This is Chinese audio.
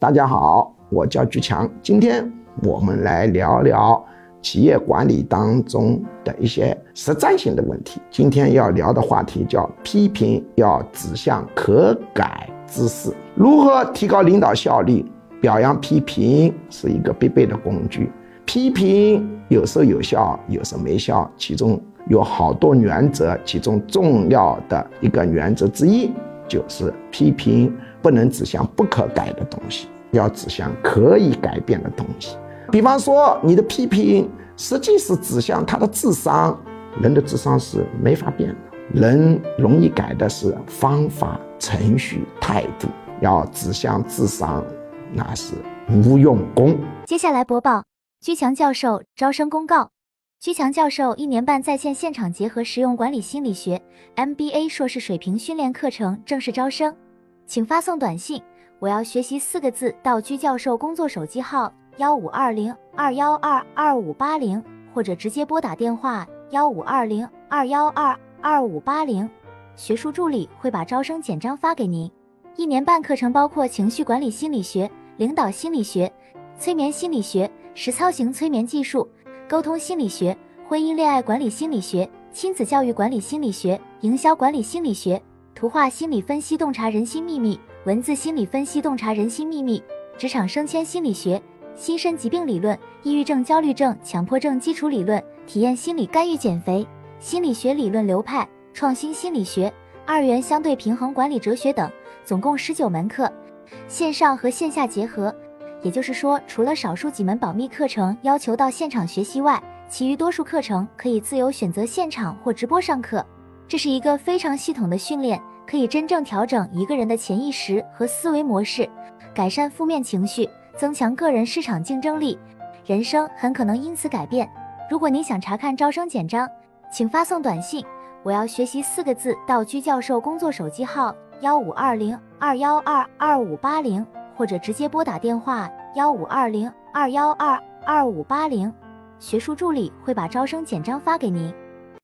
大家好，我叫居强，今天我们来聊聊企业管理当中的一些实战性的问题。今天要聊的话题叫批评要指向可改之事，如何提高领导效率？表扬批评是一个必备的工具。批评有时候有效，有时候没效，其中有好多原则，其中重要的一个原则之一就是批评。不能指向不可改的东西，要指向可以改变的东西。比方说，你的批评实际是指向他的智商，人的智商是没法变的，人容易改的是方法、程序、态度。要指向智商，那是无用功。接下来播报居强教授招生公告：居强教授一年半在线现场结合实用管理心理学 MBA 硕士水平训练课程正式招生。请发送短信“我要学习”四个字到居教授工作手机号幺五二零二幺二二五八零，或者直接拨打电话幺五二零二幺二二五八零，学术助理会把招生简章发给您。一年半课程包括情绪管理心理学、领导心理学、催眠心理学、实操型催眠技术、沟通心理学、婚姻恋爱管理心理学、亲子教育管理心理学、营销管理心理学。图画心理分析洞察人心秘密，文字心理分析洞察人心秘密，职场升迁心理学，心身疾病理论，抑郁症、焦虑症、强迫症基础理论，体验心理干预减肥，心理学理论流派，创新心理学，二元相对平衡管理哲学等，总共十九门课，线上和线下结合。也就是说，除了少数几门保密课程要求到现场学习外，其余多数课程可以自由选择现场或直播上课。这是一个非常系统的训练，可以真正调整一个人的潜意识和思维模式，改善负面情绪，增强个人市场竞争力，人生很可能因此改变。如果您想查看招生简章，请发送短信“我要学习”四个字到居教授工作手机号幺五二零二幺二二五八零，或者直接拨打电话幺五二零二幺二二五八零，学术助理会把招生简章发给您。